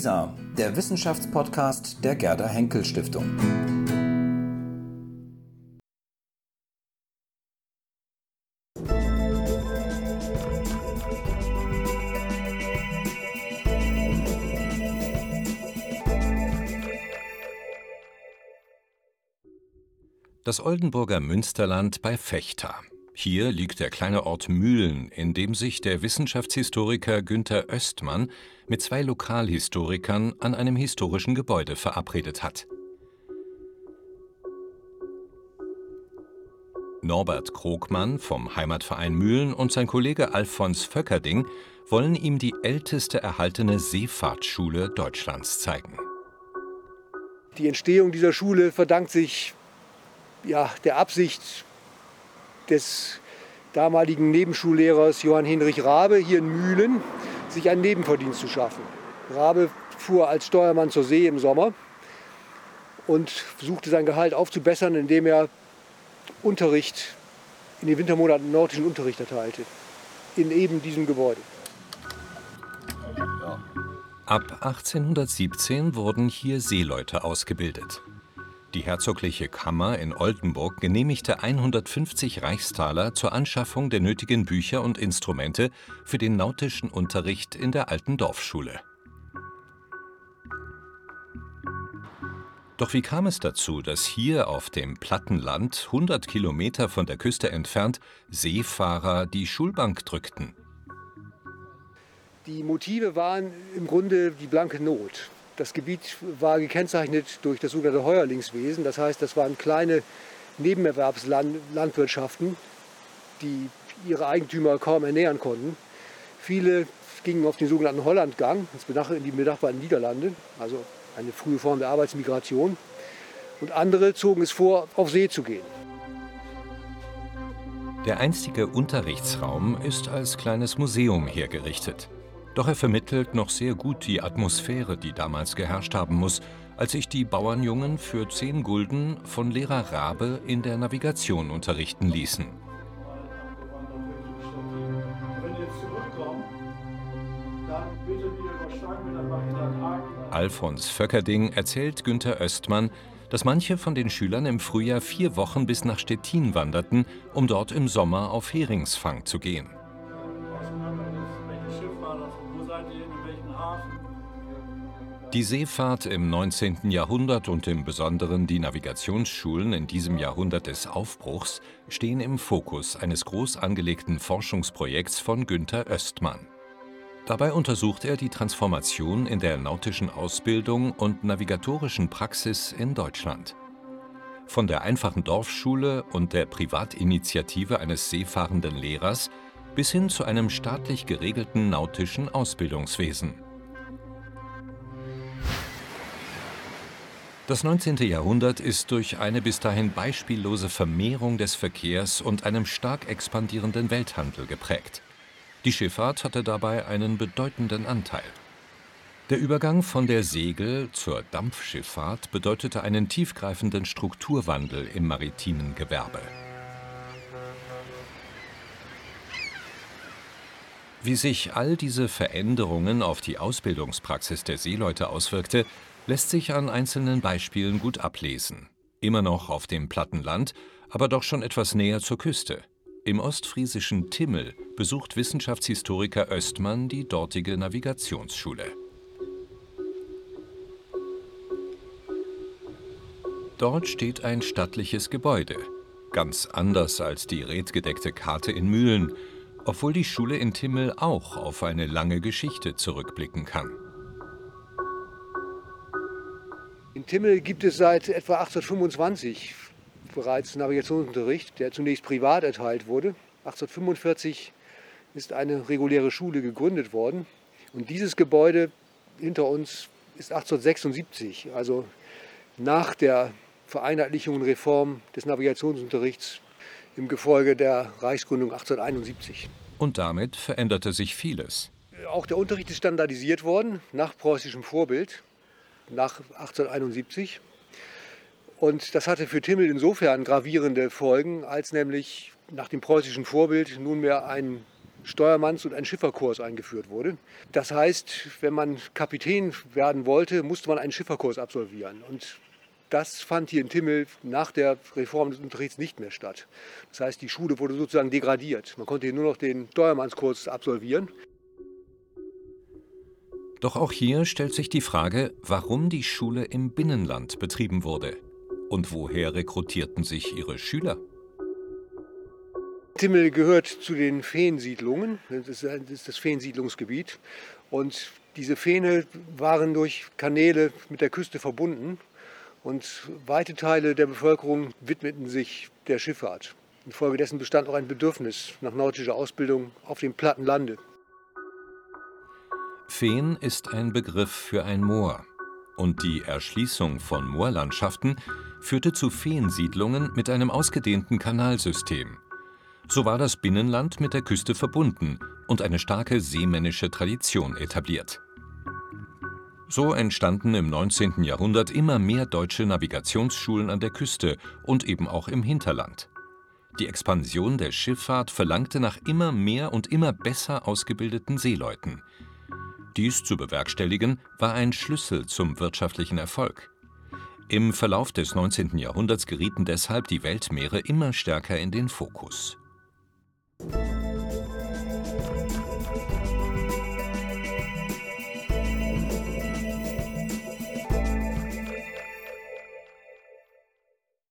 WISA, der Wissenschaftspodcast der Gerda Henkel Stiftung. Das Oldenburger Münsterland bei Vechta. Hier liegt der kleine Ort Mühlen, in dem sich der Wissenschaftshistoriker Günther Östmann mit zwei Lokalhistorikern an einem historischen Gebäude verabredet hat. Norbert Krogmann vom Heimatverein Mühlen und sein Kollege Alfons Vöckerding wollen ihm die älteste erhaltene Seefahrtsschule Deutschlands zeigen. Die Entstehung dieser Schule verdankt sich ja, der Absicht des damaligen Nebenschullehrers Johann Hinrich Rabe hier in Mühlen, sich einen Nebenverdienst zu schaffen. Rabe fuhr als Steuermann zur See im Sommer und versuchte sein Gehalt aufzubessern, indem er Unterricht in den Wintermonaten nordischen Unterricht erteilte. In eben diesem Gebäude. Ab 1817 wurden hier Seeleute ausgebildet. Die herzogliche Kammer in Oldenburg genehmigte 150 Reichstaler zur Anschaffung der nötigen Bücher und Instrumente für den nautischen Unterricht in der alten Dorfschule. Doch wie kam es dazu, dass hier auf dem Plattenland, 100 Kilometer von der Küste entfernt, Seefahrer die Schulbank drückten? Die Motive waren im Grunde die blanke Not. Das Gebiet war gekennzeichnet durch das sogenannte Heuerlingswesen. Das heißt, das waren kleine Nebenerwerbslandwirtschaften, die ihre Eigentümer kaum ernähren konnten. Viele gingen auf den sogenannten Hollandgang, in die benachbarten Niederlande, also eine frühe Form der Arbeitsmigration. Und andere zogen es vor, auf See zu gehen. Der einstige Unterrichtsraum ist als kleines Museum hergerichtet. Doch er vermittelt noch sehr gut die Atmosphäre, die damals geherrscht haben muss, als sich die Bauernjungen für zehn Gulden von Lehrer Rabe in der Navigation unterrichten ließen. Alfons Vöckerding erzählt Günther Östmann, dass manche von den Schülern im Frühjahr vier Wochen bis nach Stettin wanderten, um dort im Sommer auf Heringsfang zu gehen. Die Seefahrt im 19. Jahrhundert und im Besonderen die Navigationsschulen in diesem Jahrhundert des Aufbruchs stehen im Fokus eines groß angelegten Forschungsprojekts von Günther Östmann. Dabei untersucht er die Transformation in der nautischen Ausbildung und navigatorischen Praxis in Deutschland. Von der einfachen Dorfschule und der Privatinitiative eines seefahrenden Lehrers bis hin zu einem staatlich geregelten nautischen Ausbildungswesen. Das 19. Jahrhundert ist durch eine bis dahin beispiellose Vermehrung des Verkehrs und einem stark expandierenden Welthandel geprägt. Die Schifffahrt hatte dabei einen bedeutenden Anteil. Der Übergang von der Segel zur Dampfschifffahrt bedeutete einen tiefgreifenden Strukturwandel im maritimen Gewerbe. Wie sich all diese Veränderungen auf die Ausbildungspraxis der Seeleute auswirkte, lässt sich an einzelnen Beispielen gut ablesen. Immer noch auf dem Plattenland, aber doch schon etwas näher zur Küste. Im ostfriesischen Timmel besucht Wissenschaftshistoriker Östmann die dortige Navigationsschule. Dort steht ein stattliches Gebäude, ganz anders als die redgedeckte Karte in Mühlen, obwohl die Schule in Timmel auch auf eine lange Geschichte zurückblicken kann. In Timmel gibt es seit etwa 1825 bereits Navigationsunterricht, der zunächst privat erteilt wurde. 1845 ist eine reguläre Schule gegründet worden. Und dieses Gebäude hinter uns ist 1876, also nach der Vereinheitlichung und Reform des Navigationsunterrichts im Gefolge der Reichsgründung 1871. Und damit veränderte sich vieles. Auch der Unterricht ist standardisiert worden, nach preußischem Vorbild nach 1871. Und das hatte für Timmel insofern gravierende Folgen, als nämlich nach dem preußischen Vorbild nunmehr ein Steuermanns- und ein Schifferkurs eingeführt wurde. Das heißt, wenn man Kapitän werden wollte, musste man einen Schifferkurs absolvieren. Und das fand hier in Timmel nach der Reform des Unterrichts nicht mehr statt. Das heißt, die Schule wurde sozusagen degradiert. Man konnte hier nur noch den Steuermannskurs absolvieren. Doch auch hier stellt sich die Frage, warum die Schule im Binnenland betrieben wurde. Und woher rekrutierten sich ihre Schüler? Timmel gehört zu den Feensiedlungen. Das ist das Feensiedlungsgebiet. Und diese Fähne waren durch Kanäle mit der Küste verbunden. Und weite Teile der Bevölkerung widmeten sich der Schifffahrt. Infolgedessen bestand auch ein Bedürfnis nach nautischer Ausbildung auf dem platten Lande. Feen ist ein Begriff für ein Moor. Und die Erschließung von Moorlandschaften führte zu Feensiedlungen mit einem ausgedehnten Kanalsystem. So war das Binnenland mit der Küste verbunden und eine starke seemännische Tradition etabliert. So entstanden im 19. Jahrhundert immer mehr deutsche Navigationsschulen an der Küste und eben auch im Hinterland. Die Expansion der Schifffahrt verlangte nach immer mehr und immer besser ausgebildeten Seeleuten. Dies zu bewerkstelligen war ein Schlüssel zum wirtschaftlichen Erfolg. Im Verlauf des 19. Jahrhunderts gerieten deshalb die Weltmeere immer stärker in den Fokus.